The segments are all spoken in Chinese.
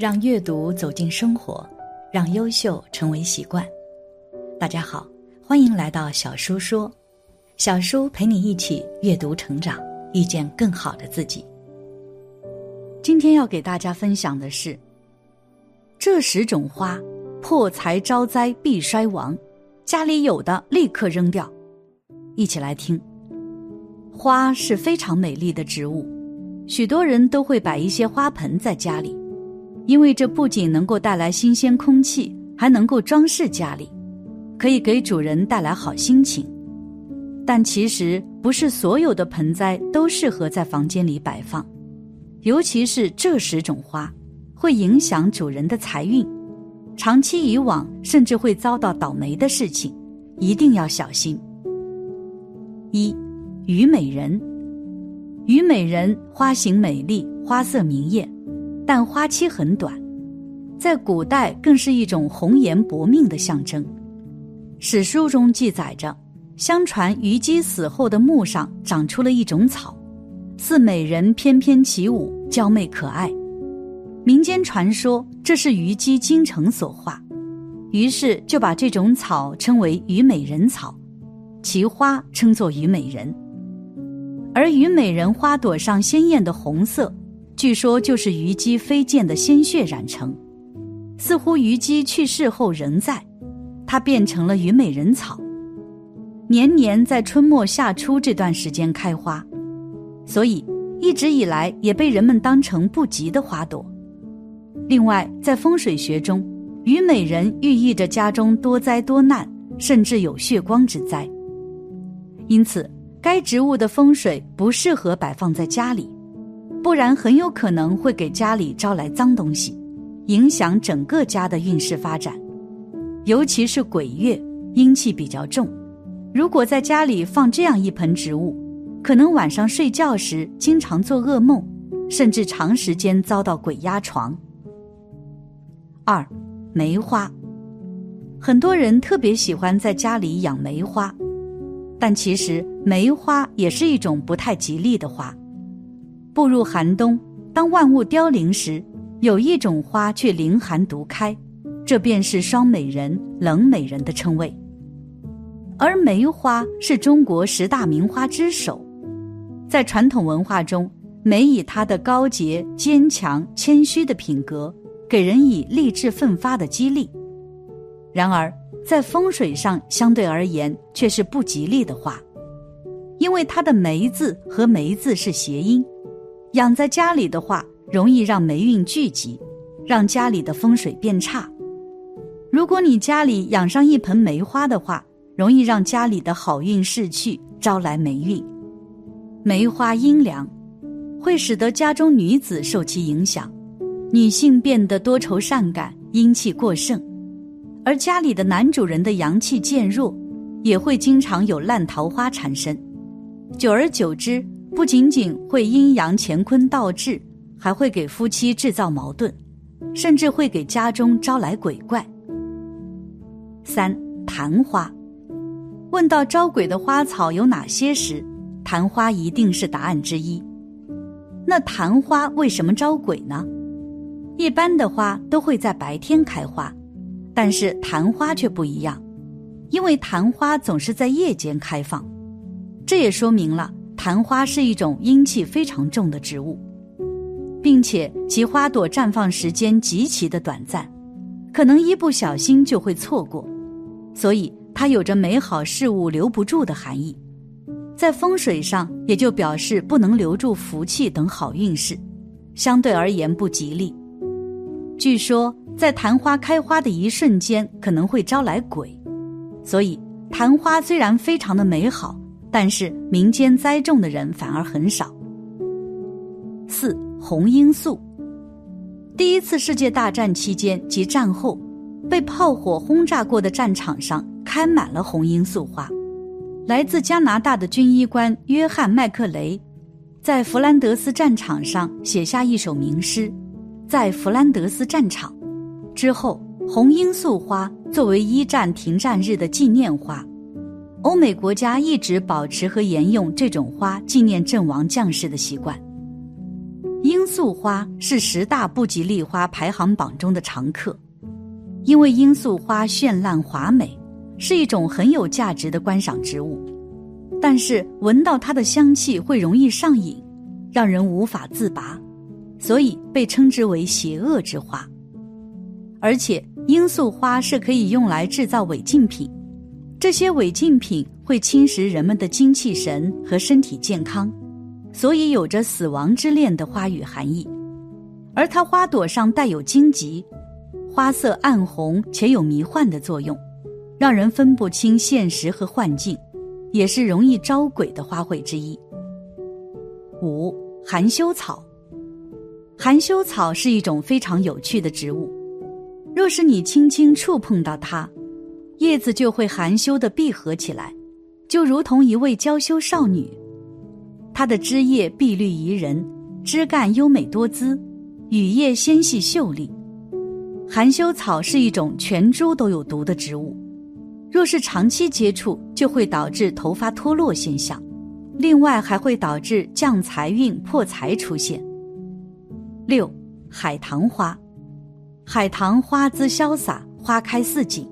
让阅读走进生活，让优秀成为习惯。大家好，欢迎来到小叔说，小叔陪你一起阅读成长，遇见更好的自己。今天要给大家分享的是：这十种花，破财招灾必衰亡，家里有的立刻扔掉。一起来听。花是非常美丽的植物，许多人都会摆一些花盆在家里。因为这不仅能够带来新鲜空气，还能够装饰家里，可以给主人带来好心情。但其实不是所有的盆栽都适合在房间里摆放，尤其是这十种花，会影响主人的财运，长期以往甚至会遭到倒霉的事情，一定要小心。一，虞美人，虞美人花型美丽，花色明艳。但花期很短，在古代更是一种红颜薄命的象征。史书中记载着，相传虞姬死后的墓上长出了一种草，似美人翩翩起舞，娇媚可爱。民间传说这是虞姬精诚所化，于是就把这种草称为虞美人草，其花称作虞美人。而虞美人花朵上鲜艳的红色。据说就是虞姬飞溅的鲜血染成，似乎虞姬去世后仍在，它变成了虞美人草，年年在春末夏初这段时间开花，所以一直以来也被人们当成不吉的花朵。另外，在风水学中，虞美人寓意着家中多灾多难，甚至有血光之灾，因此该植物的风水不适合摆放在家里。不然很有可能会给家里招来脏东西，影响整个家的运势发展。尤其是鬼月，阴气比较重，如果在家里放这样一盆植物，可能晚上睡觉时经常做噩梦，甚至长时间遭到鬼压床。二，梅花，很多人特别喜欢在家里养梅花，但其实梅花也是一种不太吉利的花。步入寒冬，当万物凋零时，有一种花却凌寒独开，这便是霜美人、冷美人的称谓。而梅花是中国十大名花之首，在传统文化中，梅以它的高洁、坚强、谦虚的品格，给人以励志奋发的激励。然而，在风水上相对而言却是不吉利的花，因为它的梅字和梅字是谐音。养在家里的话，容易让霉运聚集，让家里的风水变差。如果你家里养上一盆梅花的话，容易让家里的好运逝去，招来霉运。梅花阴凉，会使得家中女子受其影响，女性变得多愁善感，阴气过盛；而家里的男主人的阳气渐弱，也会经常有烂桃花产生。久而久之。不仅仅会阴阳乾坤倒置，还会给夫妻制造矛盾，甚至会给家中招来鬼怪。三昙花，问到招鬼的花草有哪些时，昙花一定是答案之一。那昙花为什么招鬼呢？一般的花都会在白天开花，但是昙花却不一样，因为昙花总是在夜间开放，这也说明了。昙花是一种阴气非常重的植物，并且其花朵绽放时间极其的短暂，可能一不小心就会错过，所以它有着美好事物留不住的含义，在风水上也就表示不能留住福气等好运势，相对而言不吉利。据说在昙花开花的一瞬间可能会招来鬼，所以昙花虽然非常的美好。但是民间栽种的人反而很少。四红罂粟，第一次世界大战期间及战后，被炮火轰炸过的战场上开满了红罂粟花。来自加拿大的军医官约翰麦克雷，在弗兰德斯战场上写下一首名诗，在弗兰德斯战场之后，红罂粟花作为一战停战日的纪念花。欧美国家一直保持和沿用这种花纪念阵亡将士的习惯。罂粟花是十大不吉利花排行榜中的常客，因为罂粟花绚烂华美，是一种很有价值的观赏植物。但是闻到它的香气会容易上瘾，让人无法自拔，所以被称之为邪恶之花。而且罂粟花是可以用来制造违禁品，这些违禁品会侵蚀人们的精气神和身体健康。所以有着死亡之恋的花语含义，而它花朵上带有荆棘，花色暗红且有迷幻的作用，让人分不清现实和幻境，也是容易招鬼的花卉之一。五含羞草，含羞草是一种非常有趣的植物，若是你轻轻触碰到它，叶子就会含羞的闭合起来，就如同一位娇羞少女。它的枝叶碧绿宜人，枝干优美多姿，羽叶纤细秀丽。含羞草是一种全株都有毒的植物，若是长期接触，就会导致头发脱落现象，另外还会导致降财运、破财出现。六，海棠花，海棠花姿潇洒，花开似锦，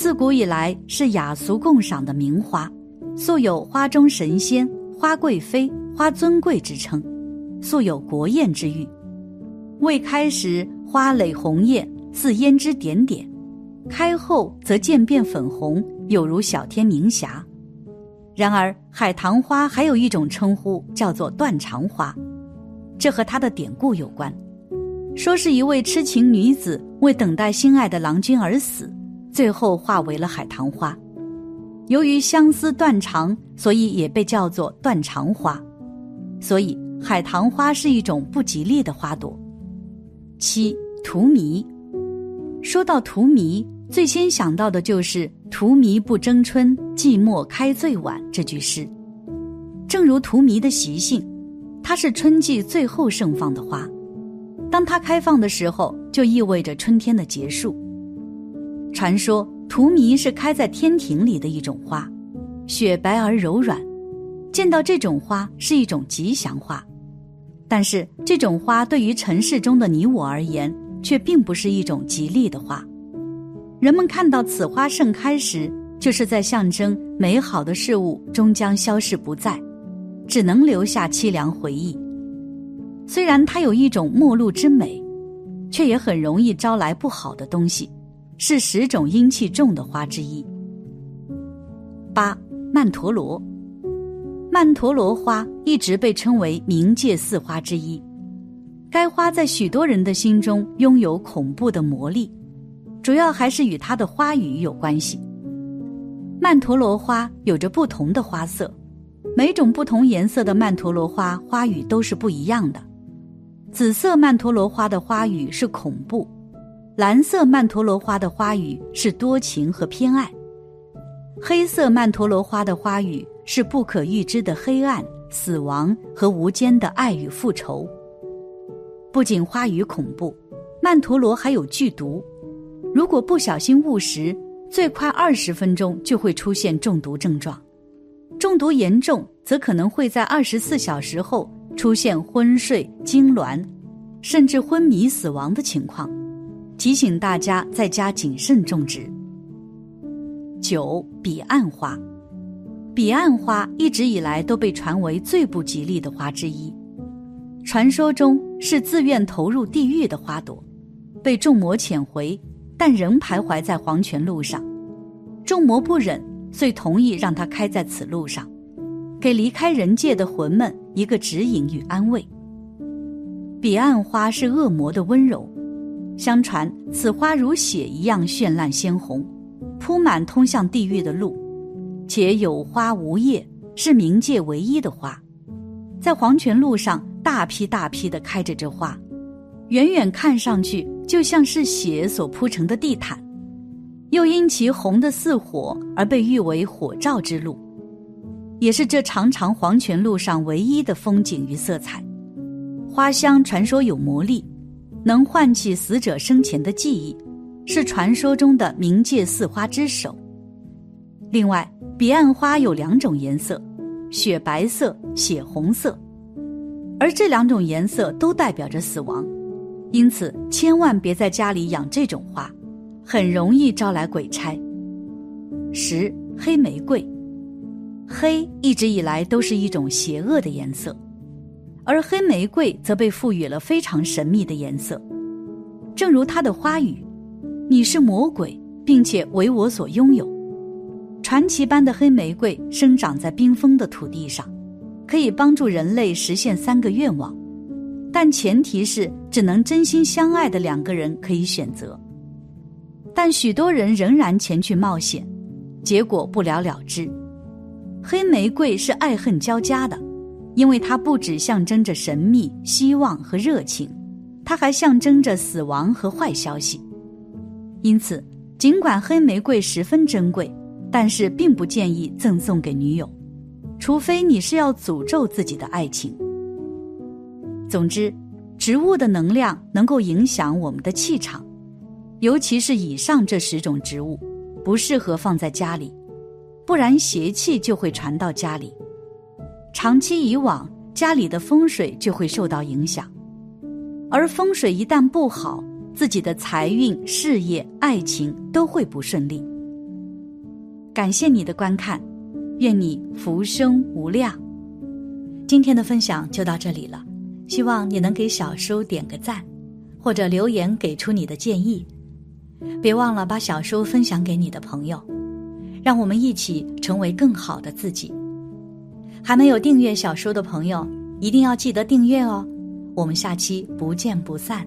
自古以来是雅俗共赏的名花，素有“花中神仙”。花贵妃、花尊贵之称，素有国艳之誉。未开时花蕾红艳，似胭脂点点；开后则渐变粉红，有如小天明霞。然而，海棠花还有一种称呼，叫做断肠花，这和它的典故有关。说是一位痴情女子为等待心爱的郎君而死，最后化为了海棠花。由于相思断肠，所以也被叫做断肠花。所以海棠花是一种不吉利的花朵。七荼蘼，说到荼蘼，最先想到的就是“荼蘼不争春，寂寞开最晚”这句诗。正如荼蘼的习性，它是春季最后盛放的花。当它开放的时候，就意味着春天的结束。传说。荼蘼是开在天庭里的一种花，雪白而柔软，见到这种花是一种吉祥花。但是这种花对于尘世中的你我而言，却并不是一种吉利的花。人们看到此花盛开时，就是在象征美好的事物终将消逝不再，只能留下凄凉回忆。虽然它有一种陌路之美，却也很容易招来不好的东西。是十种阴气重的花之一。八曼陀罗，曼陀罗花一直被称为冥界四花之一。该花在许多人的心中拥有恐怖的魔力，主要还是与它的花语有关系。曼陀罗花有着不同的花色，每种不同颜色的曼陀罗花花语都是不一样的。紫色曼陀罗花的花语是恐怖。蓝色曼陀罗花的花语是多情和偏爱，黑色曼陀罗花的花语是不可预知的黑暗、死亡和无间的爱与复仇。不仅花语恐怖，曼陀罗还有剧毒，如果不小心误食，最快二十分钟就会出现中毒症状，中毒严重则可能会在二十四小时后出现昏睡、痉挛，甚至昏迷死亡的情况。提醒大家在家谨慎种植。九彼岸花，彼岸花一直以来都被传为最不吉利的花之一，传说中是自愿投入地狱的花朵，被众魔遣回，但仍徘徊在黄泉路上。众魔不忍，遂同意让它开在此路上，给离开人界的魂们一个指引与安慰。彼岸花是恶魔的温柔。相传此花如血一样绚烂鲜红，铺满通向地狱的路，且有花无叶，是冥界唯一的花。在黄泉路上，大批大批的开着这花，远远看上去就像是血所铺成的地毯，又因其红的似火而被誉为火照之路，也是这长长黄泉路上唯一的风景与色彩。花香传说有魔力。能唤起死者生前的记忆，是传说中的冥界四花之首。另外，彼岸花有两种颜色：雪白色、血红色。而这两种颜色都代表着死亡，因此千万别在家里养这种花，很容易招来鬼差。十黑玫瑰，黑一直以来都是一种邪恶的颜色，而黑玫瑰则被赋予了非常神秘的颜色，正如它的花语：“你是魔鬼，并且为我所拥有。”传奇般的黑玫瑰生长在冰封的土地上。可以帮助人类实现三个愿望，但前提是只能真心相爱的两个人可以选择。但许多人仍然前去冒险，结果不了了之。黑玫瑰是爱恨交加的，因为它不只象征着神秘、希望和热情，它还象征着死亡和坏消息。因此，尽管黑玫瑰十分珍贵，但是并不建议赠送给女友。除非你是要诅咒自己的爱情。总之，植物的能量能够影响我们的气场，尤其是以上这十种植物，不适合放在家里，不然邪气就会传到家里。长期以往，家里的风水就会受到影响，而风水一旦不好，自己的财运、事业、爱情都会不顺利。感谢你的观看。愿你福生无量。今天的分享就到这里了，希望你能给小叔点个赞，或者留言给出你的建议。别忘了把小叔分享给你的朋友，让我们一起成为更好的自己。还没有订阅小说的朋友，一定要记得订阅哦。我们下期不见不散。